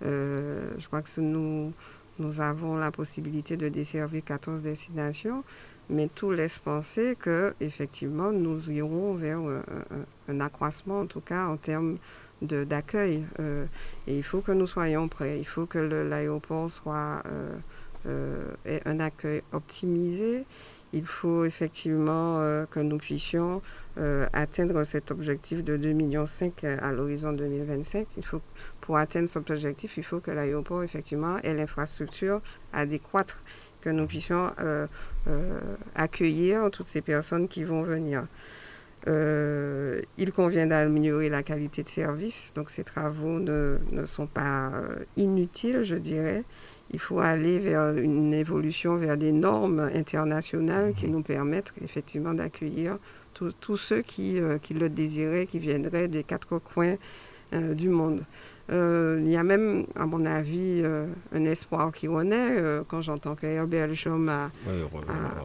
Euh, je crois que nous, nous avons la possibilité de desservir 14 destinations, mais tout laisse penser que effectivement nous irons vers euh, un, accroissement, en tout cas en termes d'accueil. Euh, et il faut que nous soyons prêts. Il faut que l'aéroport soit euh, et un accueil optimisé. Il faut effectivement euh, que nous puissions euh, atteindre cet objectif de 2,5 millions à l'horizon 2025. Il faut, pour atteindre cet objectif, il faut que l'aéroport effectivement ait l'infrastructure adéquate, que nous puissions accueillir toutes ces personnes qui vont venir. il convient d'améliorer la qualité de service, donc ces travaux ne, ne sont pas inutiles, je dirais il faut aller vers une évolution vers des normes internationales qui nous permettent effectivement d'accueillir tous ceux qui, euh, qui, le désiraient, qui viendraient des quatre coins euh, du monde. Euh, il y a même, à mon avis, un espoir qui renaît quand j'entends que Air Belgium a,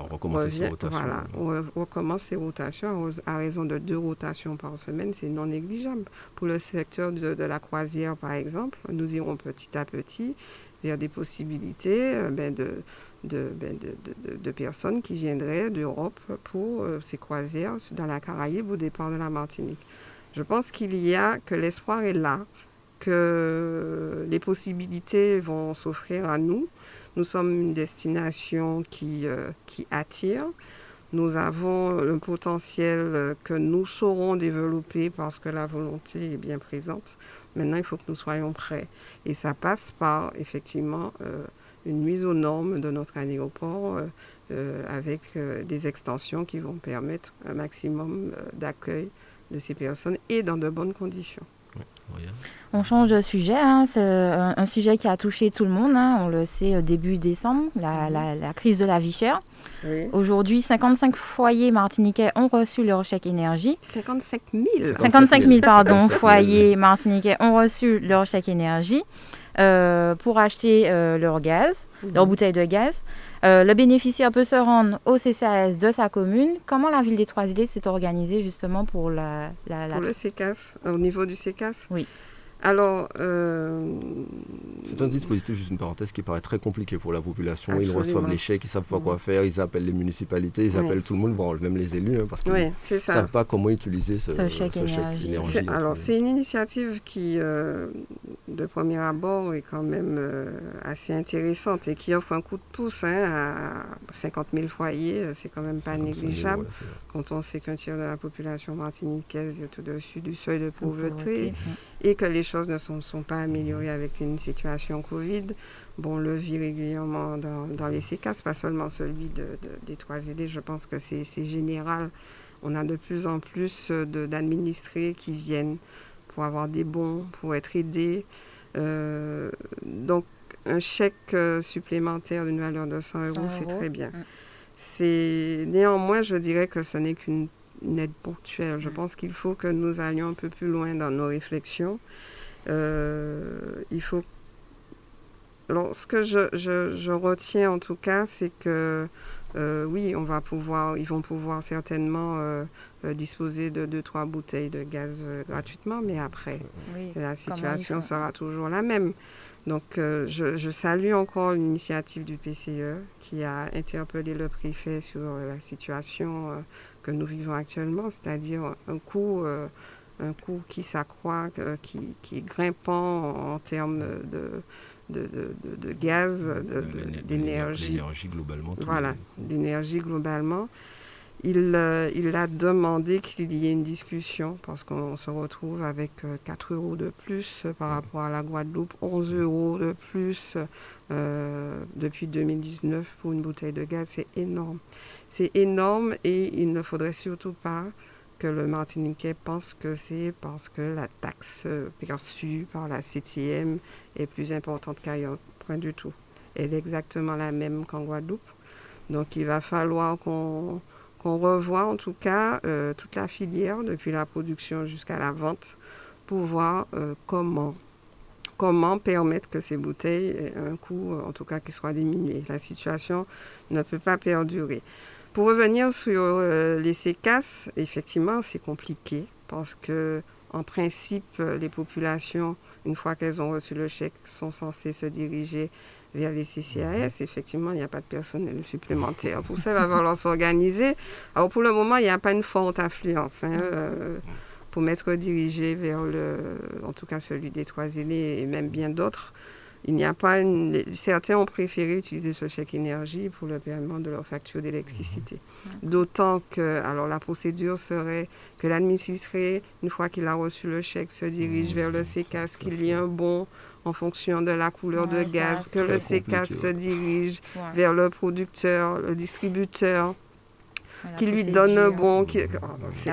recommencé ses rotations. Voilà, on recommence ses rotations à raison de deux rotations par semaine, c'est non négligeable. Pour le secteur de, de la croisière, par exemple, nous irons petit à petit vers des possibilités euh, ben, ben, de, personnes qui viendraient d'Europe pour euh, ces croisières dans la Caraïbe ou départ de la Martinique. Je pense qu'il y a, que l'espoir est là, que les possibilités vont s'offrir à nous. Nous sommes une destination qui, euh, attire. Nous avons un potentiel que nous saurons développer parce que la volonté est bien présente. Maintenant, il faut que nous soyons prêts. Et ça passe par, effectivement, euh, une mise aux normes de notre aéroport euh, euh, avec des extensions qui vont permettre un maximum d'accueil de ces personnes et dans de bonnes conditions. On change de sujet, hein. c'est un, sujet qui a touché tout le monde, hein. on le sait début décembre, la, mhm. crise de la vie chère. Aujourd'hui, 55 foyers martiniquais ont reçu leur chèque énergie. 55 000 55 000, pardon, foyers martiniquais ont reçu leur chèque énergie euh, pour acheter euh, leur gaz, mhm. leur bouteille de gaz. Euh, le bénéficiaire peut se rendre au CCAS de sa commune. Comment la ville des Trois-Îlets s'est organisée justement pour la, la, Pour le CECAS, au niveau du CECAS Oui. Alors. Euh, c'est un dispositif, juste une parenthèse, qui paraît très compliqué pour la population. Ils reçoivent les chèques, ils ne savent pas quoi faire, ils appellent les municipalités, ils appellent tout le monde, bon, même les élus, hein, parce qu'ils ne savent pas comment utiliser ce, chèque, énergie. alors, c'est une initiative qui, euh, de premier abord, est quand même euh, assez intéressante et qui offre un coup de pouce hein, à 50 000 foyers. C'est quand même pas négligeable quand on sait qu'un tiers de la population martiniquaise est au-dessus du seuil de pauvreté et que les choses ne sont, sont, pas améliorées avec une situation Covid. Bon, on le vit régulièrement dans, dans les CECAS, pas seulement celui de, des trois idées. Je pense que c'est général. On a de plus en plus d'administrés qui viennent pour avoir des bons, pour être aidés. Euh, donc, un chèque euh, supplémentaire d'une valeur de 100 euros, c'est très bien. Mm. C'est néanmoins, je dirais que ce n'est qu'une aide ponctuelle. Je mm. pense qu'il faut que nous allions un peu plus loin dans nos réflexions. Euh, il faut. Alors, ce que je, je, retiens en tout cas, c'est que euh, oui, on va pouvoir, ils vont pouvoir certainement euh, disposer de deux, trois bouteilles de gaz gratuitement, mais après, la situation sera toujours la même. Donc, je, je, salue encore l'initiative du PCE qui a interpellé le préfet sur la situation que nous vivons actuellement, c'est-à-dire un coût, un coût qui s'accroît, euh, qui, qui, est grimpant en, termes de, de, de, gaz, d'énergie. D'énergie globalement. Voilà, d'énergie globalement. Il, euh, il, a demandé qu'il y ait une discussion parce qu'on se retrouve avec 4 euros de plus par rapport à la Guadeloupe, 11 euros de plus depuis 2019 pour une bouteille de gaz. C'est énorme. C'est énorme et il ne faudrait surtout pas que le Martiniquais pense que c'est parce que la taxe perçue par la CTM est plus importante qu'ailleurs. Point du tout. Elle est exactement la même qu'en Guadeloupe. Donc il va falloir qu'on revoie en tout cas euh, toute la filière, depuis la production jusqu'à la vente, pour voir euh, comment, comment permettre que ces bouteilles aient un coût, en tout cas, qui soit diminué. La situation ne peut pas perdurer. Pour revenir sur euh, les CECAS, effectivement, c'est compliqué parce que, en principe, les populations, une fois qu'elles ont reçu le chèque, sont censées se diriger vers les CCAS. Mhm. Effectivement, il n'y a pas de personnel supplémentaire. Pour ça, il va falloir s'organiser. Alors, pour le moment, il n'y a pas une forte affluence. Hein, euh, pour m'être dirigé vers le, en tout cas celui des trois aînés et même bien d'autres, il n'y a pas une... Certains ont préféré utiliser ce chèque énergie pour le paiement de leur facture d'électricité. Mhm. D'autant que, alors la procédure serait que l'administré, une fois qu'il a reçu le chèque, se dirige vers le CECAS, qu'il y ait un bon en fonction de la couleur de gaz, que le CECAS se dirige vers le producteur, le distributeur, qui lui donne un bon. Qui...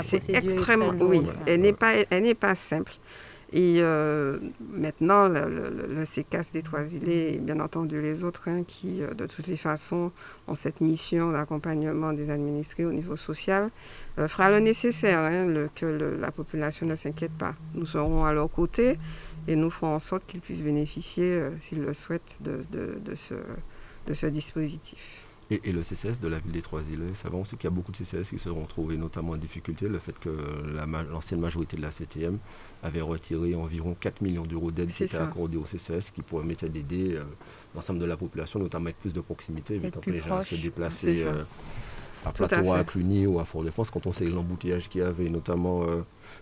c'est extrêmement. Oui, elle n'est pas, elle n'est pas simple. Et euh, maintenant, le, le, des Trois-Îlets et bien entendu les autres hein, qui, euh, de toutes les façons, ont cette mission d'accompagnement des administrés au niveau social, euh, fera le nécessaire, hein, que la population ne s'inquiète pas. Nous serons à leur côté et nous ferons en sorte qu'ils puissent bénéficier, s'ils le souhaitent, de, ce, dispositif. Et, le CCS de la ville des Trois-Îles, savons aussi qu'il y a beaucoup de CCS qui se seront trouvés notamment en difficulté. Le fait que l'ancienne majorité de la CTM avait retiré environ 4 millions d'euros d'aide qui étaient accordés au CCS, qui permettaient d'aider euh, l'ensemble de la population, notamment avec plus de proximité, évitant que les gens se déplacer euh, à Plateau, à, Cluny ou à Fort-de-France, quand on sait l'embouteillage qu'il y avait, notamment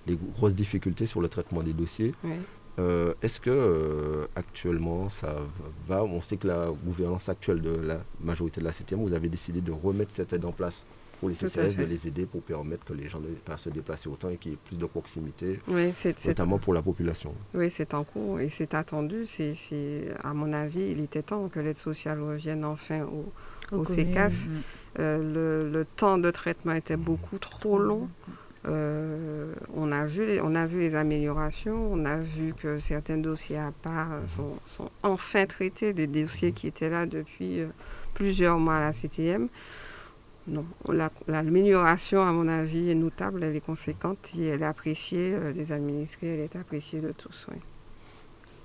les grosses difficultés sur le traitement des dossiers. Est-ce que actuellement ça va? On sait que la gouvernance actuelle de la majorité de la 7 vous avez décidé de remettre cette aide en place pour les CCS, de les aider pour permettre que les gens ne pas se déplacer autant et qu'il y ait plus de proximité, notamment pour la population. Oui, c'est en cours et c'est attendu. C'est, à mon avis, il était temps que l'aide sociale revienne enfin au, au, CECAS. Mm. Euh, le, temps de traitement était beaucoup trop long. Euh, on, a vu les, on a vu les améliorations, on a vu que certains dossiers à part euh, sont, enfin traités, des dossiers qui étaient là depuis plusieurs mois à la CTM non. L'amélioration, à mon avis, est notable, elle est conséquente et elle est appréciée euh, des administrés, elle est appréciée de tous.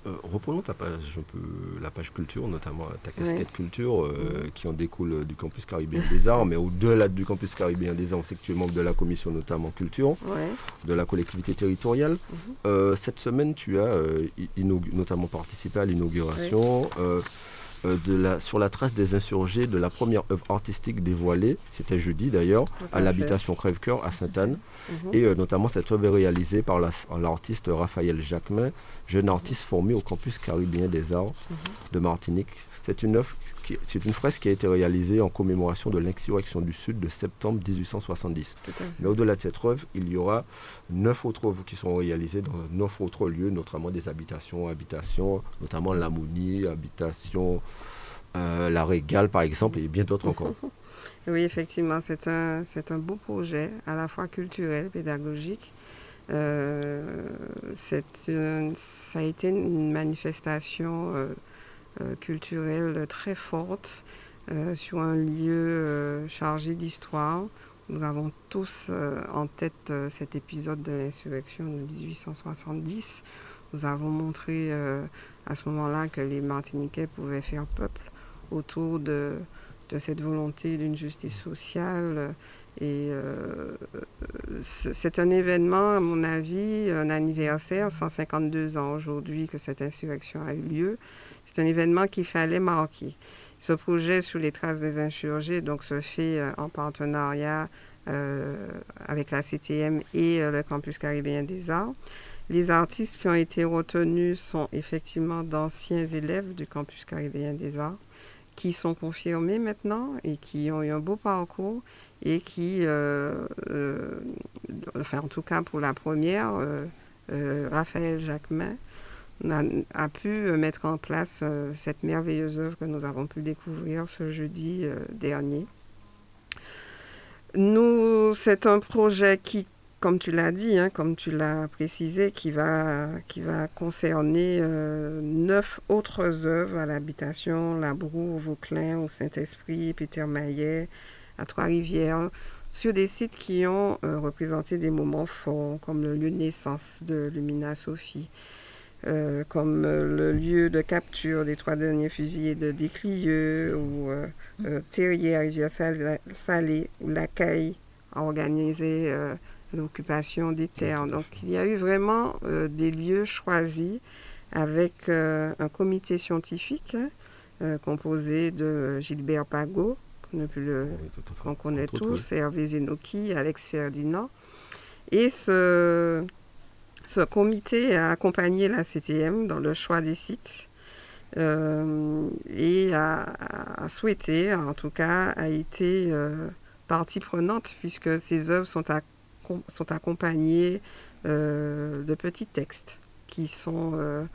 Euh, reprenons ta page, un peu, la page culture, notamment ta casquette culture, euh, qui en découle du campus caribéen des arts, mais au-delà du campus caribéen des arts, on sait que tu es membre de la commission notamment culture, de la collectivité territoriale. Mhm. cette semaine, tu as notamment participé à l'inauguration. Euh, de la, sur la trace des insurgés de la première œuvre artistique dévoilée, c'était jeudi d'ailleurs, à l'habitation Crève-Cœur à Sainte-Anne. Mhm. Et euh, notamment, cette œuvre est réalisée par l'artiste Raphaël Jacquemin, jeune artiste formé au campus caribéen des arts mhm. de Martinique. C'est une œuvre c'est une fresque qui a été réalisée en commémoration de l'insurrection du Sud de septembre 1870. Mais au-delà de cette œuvre, il y aura neuf autres œuvres qui sont réalisées dans neuf autres lieux, notamment des habitations, habitations, notamment l'Amounie, habitation, euh, la Régale par exemple, et bien d'autres encore. oui, effectivement, c'est un, c'est un beau projet, à la fois culturel, pédagogique. Euh, c'est ça a été une manifestation euh, culturelle très forte euh, sur un lieu euh, chargé d'histoire. Nous avons tous en tête cet épisode de l'insurrection de 1870. Nous avons montré à ce moment-là que les Martiniquais pouvaient faire peuple autour de cette volonté d'une justice sociale. Et c'est un événement, à mon avis, un anniversaire, 152 ans aujourd'hui que cette insurrection a eu lieu. C'est un événement qu'il fallait marquer. Ce projet sous les traces des insurgés donc, se fait euh, en partenariat euh, avec la CTM et euh, le Campus caribéen des arts. Les artistes qui ont été retenus sont effectivement d'anciens élèves du Campus caribéen des arts qui sont confirmés maintenant et qui ont eu un beau parcours et qui, enfin en tout cas pour la première, Raphaël Jacquemin, a, pu euh, mettre en place euh, cette merveilleuse œuvre que nous avons pu découvrir ce jeudi euh, dernier. C'est un projet qui, comme tu l'as dit, hein, comme tu l'as précisé, qui va, qui va concerner neuf autres œuvres à l'habitation, La Broue, au Vauclin, au Saint-Esprit, Peter Maillet, à Trois-Rivières, sur des sites qui ont représenté des moments forts, comme le lieu de naissance de Lumina Sophie, euh, comme euh, le lieu de capture des trois derniers fusillés de Déclieux ou euh, euh Terrier à Rivière-Salée, où l'accueil a organisé l'occupation des terres. Donc il y a eu vraiment des lieux choisis avec un comité scientifique composé de Gilbert Pagot, qu'on connaît tous, Hervé Zenoki, Alex Ferdinand. Et ce, ce comité a accompagné la CTM dans le choix des sites euh, et a, souhaité, en tout cas, a été euh, partie prenante puisque ces œuvres sont, sont accompagnées euh, de petits textes qui sont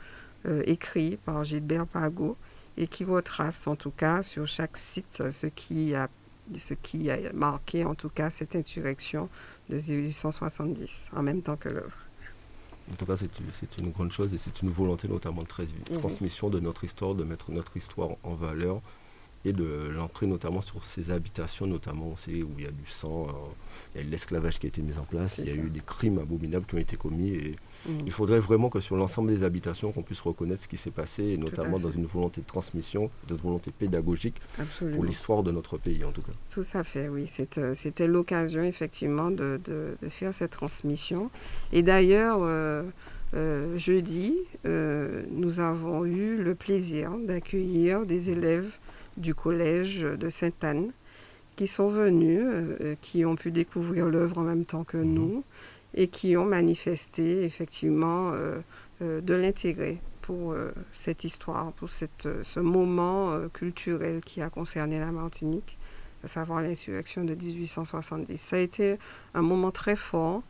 écrits par Gilbert Pagot et qui retracent en tout cas sur chaque site ce qui a, ce qui a marqué en tout cas cette insurrection de 1870 en même temps que l'œuvre. En tout cas, c'est une grande chose et c'est une volonté notamment de mhm. transmission de notre histoire, de mettre notre histoire en valeur et de l'ancrer notamment sur ces habitations, notamment on sait où il y a du sang, euh, il y a l'esclavage qui a été mis en place, il y a eu des crimes abominables qui ont été commis et mm. il faudrait vraiment que sur l'ensemble des habitations qu'on puisse reconnaître ce qui s'est passé et notamment dans une volonté de transmission, de volonté pédagogique pour l'histoire de notre pays en tout cas. Tout à fait, oui, euh, c'était l'occasion effectivement de, faire cette transmission et d'ailleurs euh, jeudi, nous avons eu le plaisir d'accueillir des élèves du collège de Sainte-Anne qui sont venus, qui ont pu découvrir l'œuvre en même temps que mhm. nous et qui ont manifesté effectivement de l'intérêt pour cette histoire, pour cette, ce moment culturel qui a concerné la Martinique à savoir l'insurrection de 1870. Ça a été un moment très fort.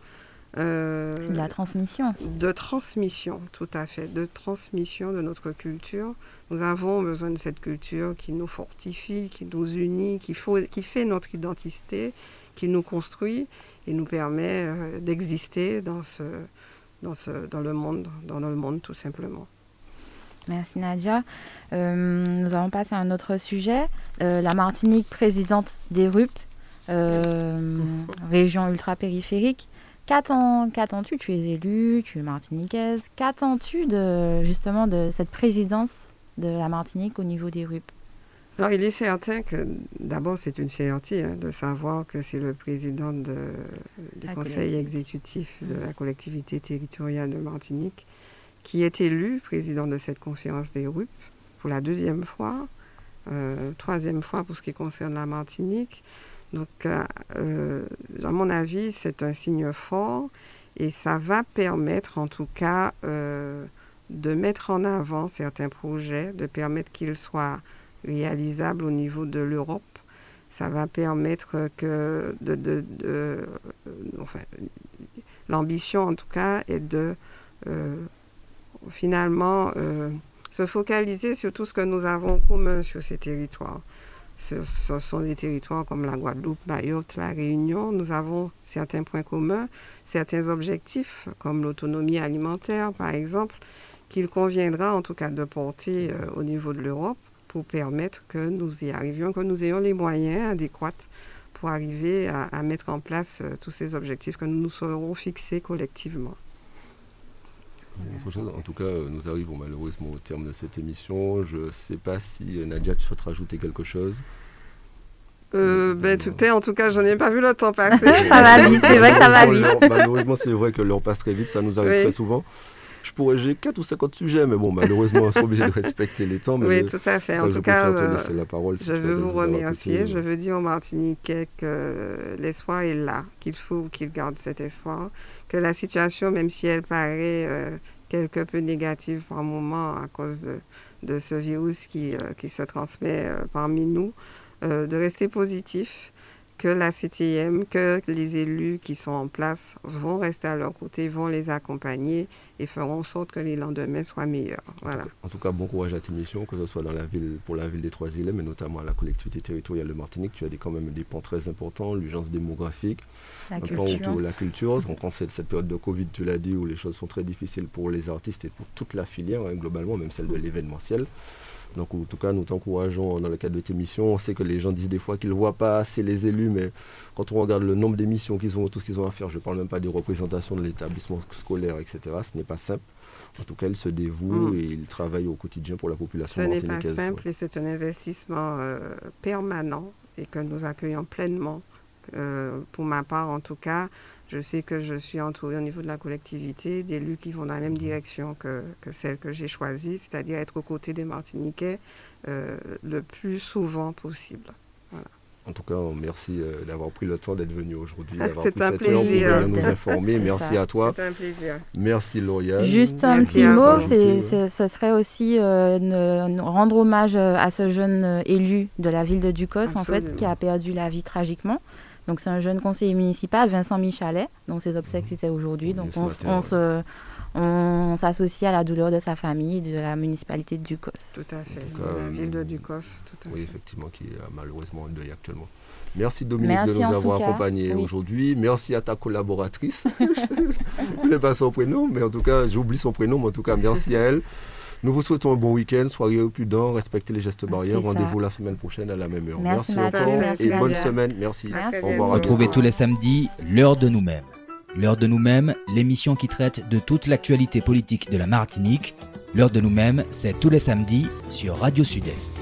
Euh, la transmission. De transmission, tout à fait, de transmission de notre culture. Nous avons besoin de cette culture qui nous fortifie, qui nous unit, qui, faut, qui fait notre identité, qui nous construit et nous permet euh, d'exister dans, ce, dans, ce, dans le monde, dans le monde tout simplement. Merci Nadia. Euh, nous allons passer à un autre sujet. Euh, la Martinique, présidente des RUP, euh, région ultra-périphérique. Qu'attends-tu? Tu es élue, tu es martiniquaise. Qu'attends-tu de, justement de cette présidence de la Martinique au niveau des RUP alors, il est certain que, d'abord, c'est une fierté hein, de savoir que c'est le président du conseil exécutif de la collectivité territoriale de Martinique qui est élu président de cette conférence des RUP pour la deuxième fois, euh, troisième fois pour ce qui concerne la Martinique. Donc, euh, euh, à mon avis, c'est un signe fort et ça va permettre, en tout cas, de mettre en avant certains projets, de permettre qu'ils soient réalisables au niveau de l'Europe. Ça va permettre que enfin, l'ambition, en tout cas, est de finalement euh, se focaliser sur tout ce que nous avons en commun sur ces territoires. Ce, sont des territoires comme la Guadeloupe, Mayotte, la Réunion. Nous avons certains points communs, certains objectifs, comme l'autonomie alimentaire, par exemple, qu'il conviendra en tout cas de porter euh, au niveau de l'Europe pour permettre que nous y arrivions, que nous ayons les moyens adéquats pour arriver à, mettre en place euh, tous ces objectifs que nous nous serons fixés collectivement en tout cas, euh, nous arrivons malheureusement au terme de cette émission. Je ne sais pas si euh, Nadia, tu souhaites rajouter quelque chose. Euh, ben, tout est, en tout cas, je n'ai pas vu le temps passer. ça va vite, c'est vrai que ça va vite. malheureusement, c'est vrai que l'heure passe très vite, ça nous arrive très souvent. Je pourrais, j'ai 4 ou 50 sujets, mais bon, malheureusement, on est obligé de respecter les temps. oui, tout à fait. en tout cas, la parole, je veux vous remercier. Je veux dire aux Martiniquais que l'espoir est là, qu'il faut qu'ils gardent cet espoir, que la situation, même si elle paraît euh, quelque peu négative par moment à cause de, ce virus qui, euh, qui se transmet euh, parmi nous, de rester positif, que la CTM, que les élus qui sont en place vont rester à leur côté, vont les accompagner et feront en sorte que les lendemains soient meilleurs. Voilà. En tout cas, bon courage à tes missions, que ce soit dans la ville, pour la ville des Trois-Îles, mais notamment à la collectivité territoriale de Martinique. Tu as des, quand même des points très importants, l'urgence démographique, la culture. la culture. On pense cette, cette période de Covid, tu l'as dit, où les choses sont très difficiles pour les artistes et pour toute la filière, hein, globalement, même celle de l'événementiel. Donc, en tout cas, nous t'encourageons dans le cadre de tes missions. On sait que les gens disent des fois qu'ils ne voient pas assez les élus, mais quand on regarde le nombre d'émissions qu'ils ont, tout ce qu'ils ont à faire, je ne parle même pas des représentations de l'établissement scolaire, etc., ce n'est pas simple. En tout cas, ils se dévouent mm. et ils travaillent au quotidien pour la population Ce n'est pas simple et c'est un investissement euh, permanent et que nous accueillons pleinement. Euh, pour ma part, en tout cas, je sais que je suis entourée au niveau de la collectivité d'élus qui vont dans la même direction que, celle que j'ai choisie, c'est-à-dire être aux côtés des Martiniquais euh, le plus souvent possible. En tout cas, merci euh, d'avoir pris le temps d'être venu aujourd'hui, d'avoir pris cette plaisir. pour nous informer. merci à toi. C'est un plaisir. Merci Lauriane. Juste un petit mot, ce serait aussi euh, rendre hommage à ce jeune élu de la ville de Ducos, en fait, qui a perdu la vie tragiquement. Donc c'est un jeune conseiller municipal, Vincent Michalet, dont ses obsèques mhm. c'était aujourd'hui. Donc on, se, on s'associe à la douleur de sa famille, de la municipalité de Ducos. Tout à fait, de la ville de Ducos. oui, effectivement, qui est malheureusement en deuil actuellement. Merci Dominique de nous avoir accompagnés aujourd'hui. Merci à ta collaboratrice. je ne connais pas son prénom, mais en tout cas, j'oublie son prénom, mais en tout cas, merci à elle. Nous vous souhaitons un bon week-end. Soyez prudents, respectez les gestes barrières. Rendez-vous la semaine prochaine à la même heure. Merci, encore et bonne semaine. Merci. Au revoir. Retrouvez tous les samedis l'heure de nous-mêmes. L'heure de nous-mêmes, l'émission qui traite de toute l'actualité politique de la Martinique. L'heure de nous-mêmes, c'est tous les samedis sur Radio Sud-Est.